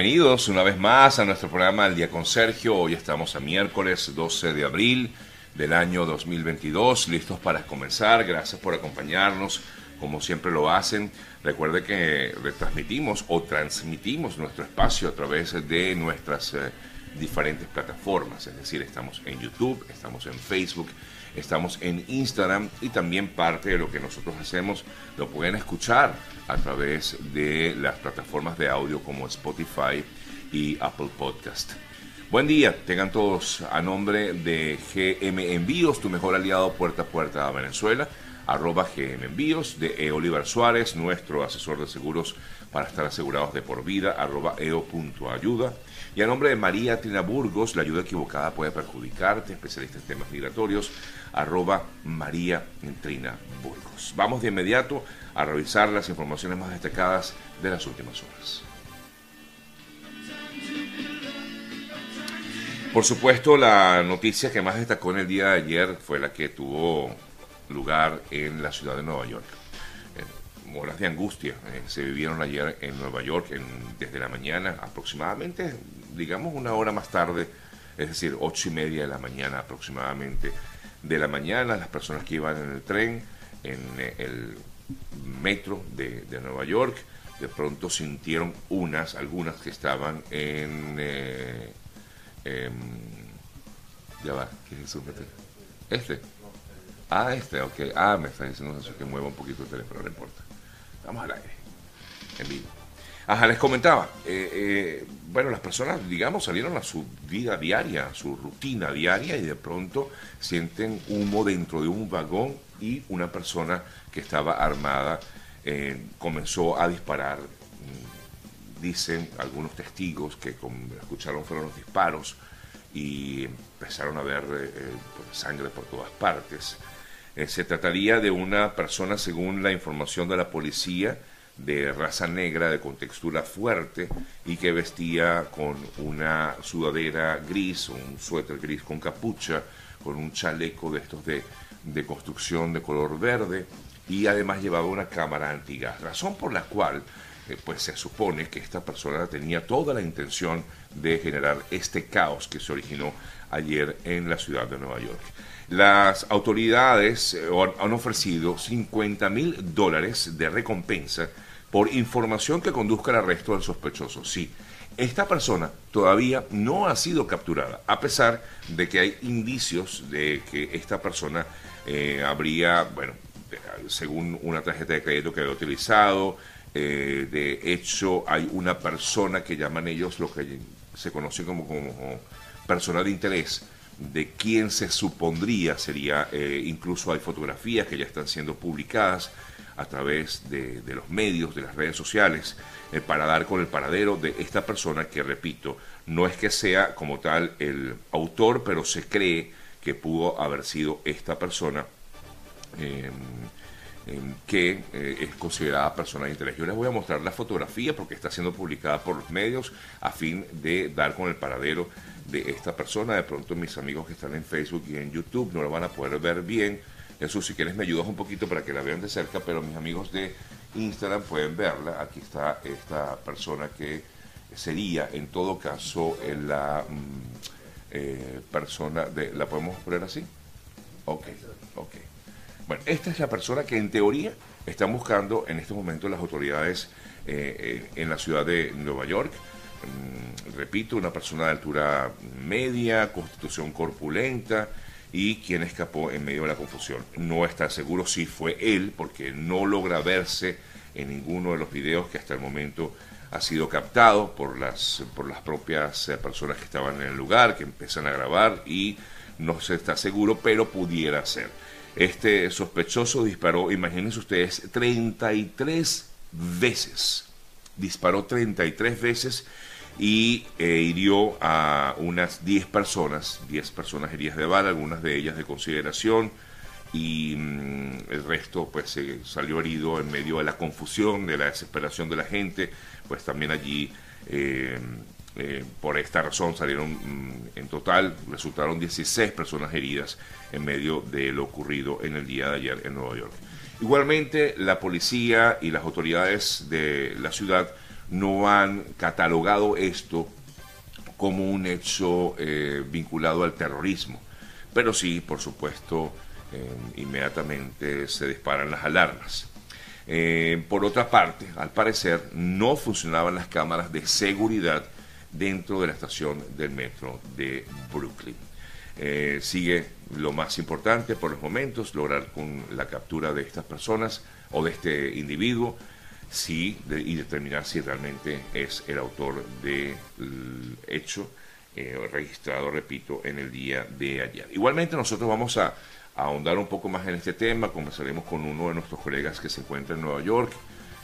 Bienvenidos una vez más a nuestro programa El Día con Sergio. Hoy estamos a miércoles 12 de abril del año 2022, listos para comenzar. Gracias por acompañarnos, como siempre lo hacen. Recuerde que retransmitimos o transmitimos nuestro espacio a través de nuestras eh, diferentes plataformas, es decir, estamos en YouTube, estamos en Facebook, estamos en Instagram y también parte de lo que nosotros hacemos lo pueden escuchar a través de las plataformas de audio como Spotify y Apple Podcast. Buen día, tengan todos a nombre de GM Envíos, tu mejor aliado puerta a puerta a Venezuela, arroba GM Envíos, de E. Oliver Suárez, nuestro asesor de seguros para estar asegurados de por vida, arroba eo.ayuda. Y a nombre de María Trina Burgos, la ayuda equivocada puede perjudicarte, especialista en temas migratorios, arroba María Trina Burgos. Vamos de inmediato a revisar las informaciones más destacadas de las últimas horas. Por supuesto, la noticia que más destacó en el día de ayer fue la que tuvo lugar en la ciudad de Nueva York. horas de angustia eh, se vivieron ayer en Nueva York desde la mañana, aproximadamente, digamos una hora más tarde, es decir, ocho y media de la mañana aproximadamente de la mañana, las personas que iban en el tren, en eh, el metro de, Nueva York, de pronto sintieron unas, algunas que estaban en... Eh, Em, ya va, ¿qué es eso? Este. Ah, este, ok. Ah, me está diciendo eso, que mueva un poquito el teléfono, no importa. Vamos al aire, en vivo. Ajá, les comentaba, eh, eh, bueno, las personas, digamos, salieron a su vida diaria, a su rutina diaria y de pronto sienten humo dentro de un vagón y una persona que estaba armada eh, comenzó a disparar dicen algunos testigos que escucharon fueron los disparos y empezaron a ver sangre por todas partes. Se trataría de una persona, según la información de la policía, de raza negra, de contextura fuerte y que vestía con una sudadera gris, un suéter gris con capucha, con un chaleco de estos de, de construcción de color verde y además llevaba una cámara antigas, razón por la cual pues se supone que esta persona tenía toda la intención de generar este caos que se originó ayer en la ciudad de Nueva York. Las autoridades eh, han ofrecido 50 mil dólares de recompensa por información que conduzca al arresto del sospechoso. Sí, esta persona todavía no ha sido capturada, a pesar de que hay indicios de que esta persona eh, habría, bueno, según una tarjeta de crédito que había utilizado, eh, de hecho, hay una persona que llaman ellos lo que se conoce como, como persona de interés, de quien se supondría sería, eh, incluso hay fotografías que ya están siendo publicadas a través de, los medios, de las redes sociales, eh, para dar con el paradero de esta persona que, repito, no es que sea como tal el autor, pero se cree que pudo haber sido esta persona que eh, es considerada persona de interés. Yo les voy a mostrar la fotografía porque está siendo publicada por los medios a fin de dar con el paradero de esta persona. De pronto mis amigos que están en Facebook y en YouTube no lo van a poder ver bien. Jesús, si quieres me ayudas un poquito para que la vean de cerca, pero mis amigos de Instagram pueden verla. Aquí está esta persona que sería en todo caso la mm, eh, persona de... ¿La podemos poner así? Ok, ok. Bueno, esta es la persona que en teoría están buscando en este momento las autoridades eh, en la ciudad de Nueva York. Mm, repito, una persona de altura media, constitución corpulenta y quien escapó en medio de la confusión. No está seguro si fue él, porque no logra verse en ninguno de los videos que hasta el momento ha sido captado por las, por las propias eh, personas que estaban en el lugar, que empiezan a grabar y no se está seguro, pero pudiera ser. Este sospechoso disparó, imagínense ustedes, 33 veces. Disparó 33 veces y eh, hirió a unas 10 personas, 10 personas heridas de bala, algunas de ellas de consideración, y mm, el resto pues se salió herido en medio de la confusión, de la desesperación de la gente, pues también allí eh, eh, por esta razón salieron mm, en total, resultaron 16 personas heridas en medio de lo ocurrido en el día de ayer en Nueva York. Igualmente, la policía y las autoridades de la ciudad no han catalogado esto como un hecho eh, vinculado al terrorismo. Pero sí, por supuesto, eh, inmediatamente se disparan las alarmas. Eh, por otra parte, al parecer, no funcionaban las cámaras de seguridad dentro de la estación del metro de Brooklyn. sigue lo más importante por los momentos, lograr con la captura de estas personas o de este individuo sí, y determinar si realmente es el autor del hecho eh, registrado, repito, en el día de ayer. Igualmente nosotros vamos a, ahondar un poco más en este tema, conversaremos con uno de nuestros colegas que se encuentra en Nueva York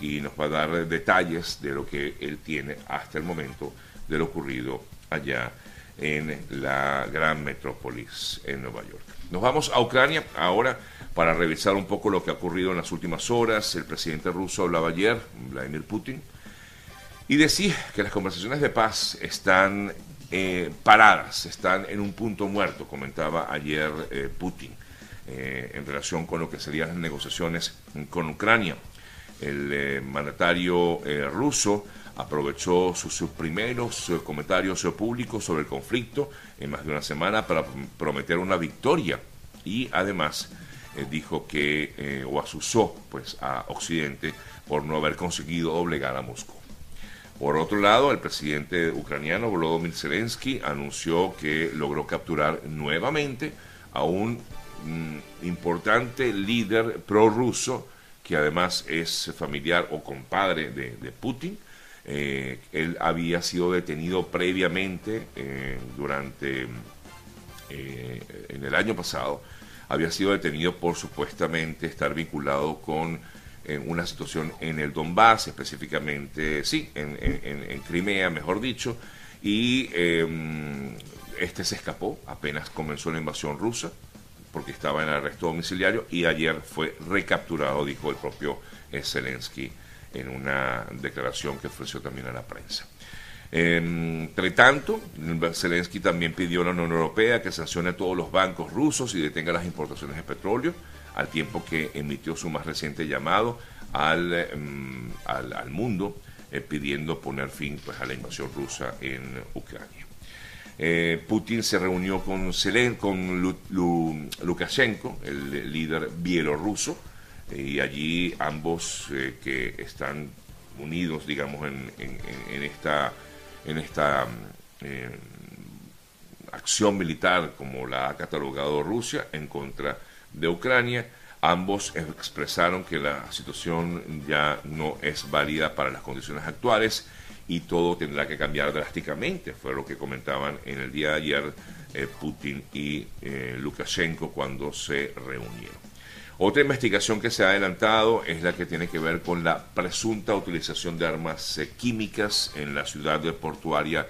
y nos va a dar detalles de lo que él tiene hasta el momento de lo ocurrido allá en la gran metrópolis en Nueva York. Nos vamos a Ucrania ahora para revisar un poco lo que ha ocurrido en las últimas horas. El presidente ruso hablaba ayer, Vladimir Putin, y decía que las conversaciones de paz están eh, paradas, están en un punto muerto, comentaba ayer eh, Putin, eh, en relación con lo que serían las negociaciones con Ucrania. El mandatario ruso aprovechó sus, primeros comentarios públicos sobre el conflicto en más de una semana para prometer una victoria y además eh, dijo que, eh, o asusó pues, a Occidente por no haber conseguido doblegar a Moscú. Por otro lado, el presidente ucraniano Volodymyr Zelensky anunció que logró capturar nuevamente a un mm, importante líder prorruso que además es familiar o compadre de, Putin. Eh, él había sido detenido previamente durante en el año pasado había sido detenido por supuestamente estar vinculado con eh, una situación en el Donbass, específicamente, sí, en, Crimea, mejor dicho, y em, este se escapó apenas comenzó la invasión rusa, porque estaba en arresto domiciliario, y ayer fue recapturado, dijo el propio eh, Zelensky en una declaración que ofreció también a la prensa. Entre tanto, Zelensky también pidió a la Unión Europea que sancione a todos los bancos rusos y detenga las importaciones de petróleo, al tiempo que emitió su más reciente llamado al, em, al, mundo eh, pidiendo poner fin pues, a la invasión rusa en Ucrania. Eh, Putin se reunió con, Zelen, con Lukashenko, el líder bielorruso, y allí ambos eh, que están unidos, digamos, en, esta eh, acción militar como la ha catalogado Rusia en contra de Ucrania. Ambos expresaron que la situación ya no es válida para las condiciones actuales y todo tendrá que cambiar drásticamente. Fue lo que comentaban en el día de ayer eh, Putin y eh, Lukashenko cuando se reunieron. Otra investigación que se ha adelantado es la que tiene que ver con la presunta utilización de armas eh, químicas en la ciudad portuaria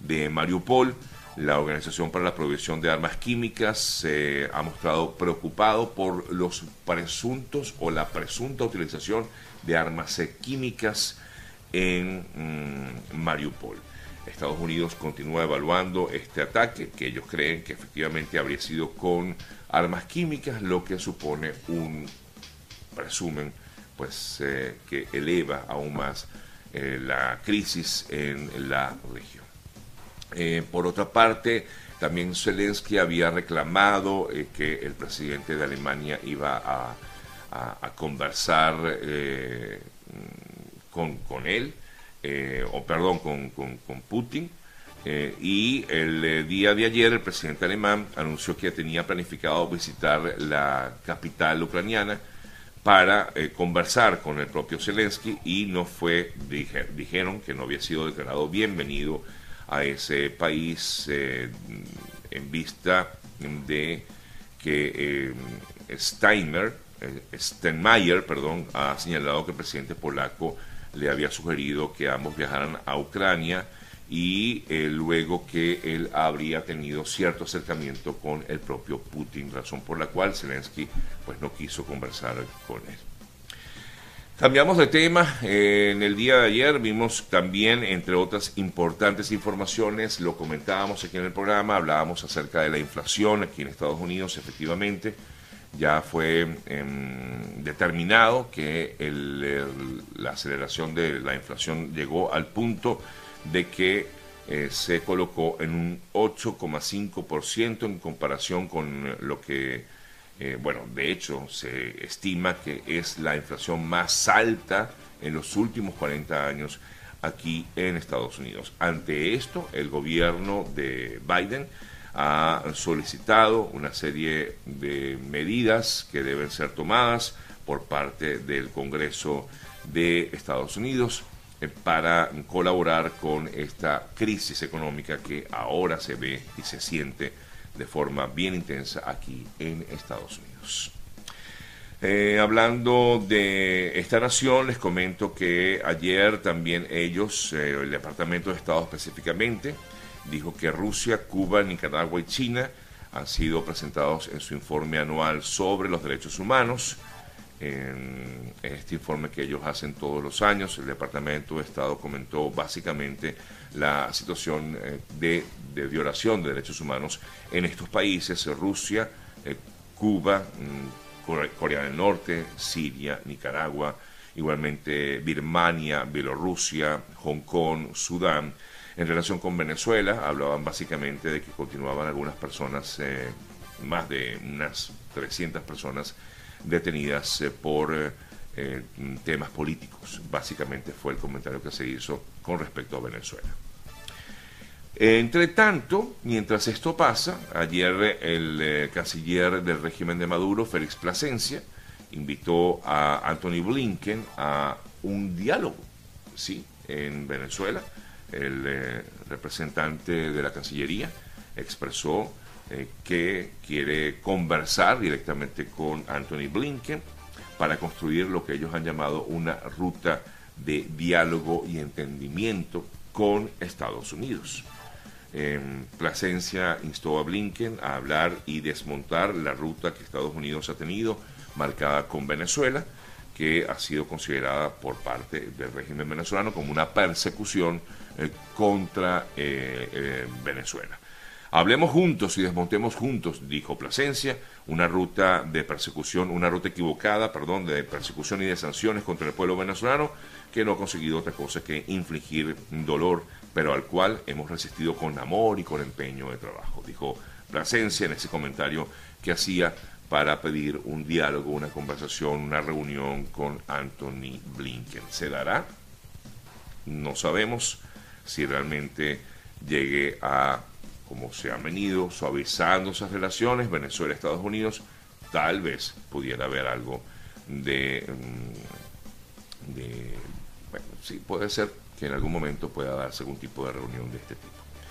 de Mariupol. La Organización para la Prohibición de Armas Químicas se ha mostrado preocupado por los presuntos o la presunta utilización de armas químicas en mm, Mariupol. Estados Unidos continúa evaluando este ataque que ellos creen que efectivamente habría sido con armas químicas, lo que supone un, presumen, pues eh, que eleva aún más eh, la crisis en la región. Eh, por otra parte, también Zelensky había reclamado que el presidente de Alemania iba a, conversar con, con, él, o perdón, con, con, Putin, eh, y el eh, día de ayer el presidente alemán anunció que tenía planificado visitar la capital ucraniana para eh, conversar con el propio Zelensky y no fue, dijeron que no había sido declarado bienvenido a ese país en vista de que Steinmeier, Steinmeier perdón, ha señalado que el presidente polaco le había sugerido que ambos viajaran a Ucrania y eh, luego que él habría tenido cierto acercamiento con el propio Putin, razón por la cual Zelensky pues no quiso conversar con él. Cambiamos de tema. Eh, en el día de ayer vimos también, entre otras importantes informaciones, lo comentábamos aquí en el programa, hablábamos acerca de la inflación aquí en Estados Unidos, efectivamente. Ya fue em, determinado que la aceleración de la inflación llegó al punto de que eh, se colocó en un 8,5% en comparación con lo que, eh, bueno, de hecho se estima que es la inflación más alta en los últimos 40 años aquí en Estados Unidos. Ante esto, el gobierno de Biden ha solicitado una serie de medidas que deben ser tomadas por parte del Congreso de Estados Unidos eh, para colaborar con esta crisis económica que ahora se ve y se siente de forma bien intensa aquí en Estados Unidos. Eh, hablando de esta nación, les comento que ayer también ellos, eh, el Departamento de Estado específicamente, dijo que Rusia, Cuba, Nicaragua y China han sido presentados en su informe anual sobre los derechos humanos. En este informe que ellos hacen todos los años, el Departamento de Estado comentó básicamente la situación eh, de, violación de derechos humanos en estos países, Rusia, eh, Cuba, mm, Corea del Norte, Siria, Nicaragua, igualmente Birmania, Bielorrusia, Hong Kong, Sudán, en relación con Venezuela, hablaban básicamente de que continuaban algunas personas, eh, más de unas 300 personas detenidas eh, por eh, temas políticos. Básicamente fue el comentario que se hizo con respecto a Venezuela. Entre tanto, mientras esto pasa, ayer el canciller del régimen de Maduro, Félix Plasencia, invitó a Anthony Blinken a un diálogo, ¿sí?, en Venezuela el eh, representante de la Cancillería expresó eh, que quiere conversar directamente con Anthony Blinken para construir lo que ellos han llamado una ruta de diálogo y entendimiento con Estados Unidos. En Plasencia instó a Blinken a hablar y desmontar la ruta que Estados Unidos ha tenido marcada con Venezuela, que ha sido considerada por parte del régimen venezolano como una persecución eh, contra eh, eh, Venezuela. Hablemos juntos y desmontemos juntos, dijo Plasencia, una ruta de persecución, una ruta equivocada, perdón, de persecución y de sanciones contra el pueblo venezolano que no ha conseguido otra cosa que infligir dolor, pero al cual hemos resistido con amor y con empeño de trabajo, dijo Plasencia en ese comentario que hacía para pedir un diálogo, una conversación, una reunión con Anthony Blinken. ¿Se dará? No sabemos si realmente llegue a, como se han venido suavizando esas relaciones, Venezuela-Estados Unidos, tal vez pudiera haber algo de, mm, de, bueno, sí, puede ser que en algún momento pueda darse algún tipo de reunión de este tipo.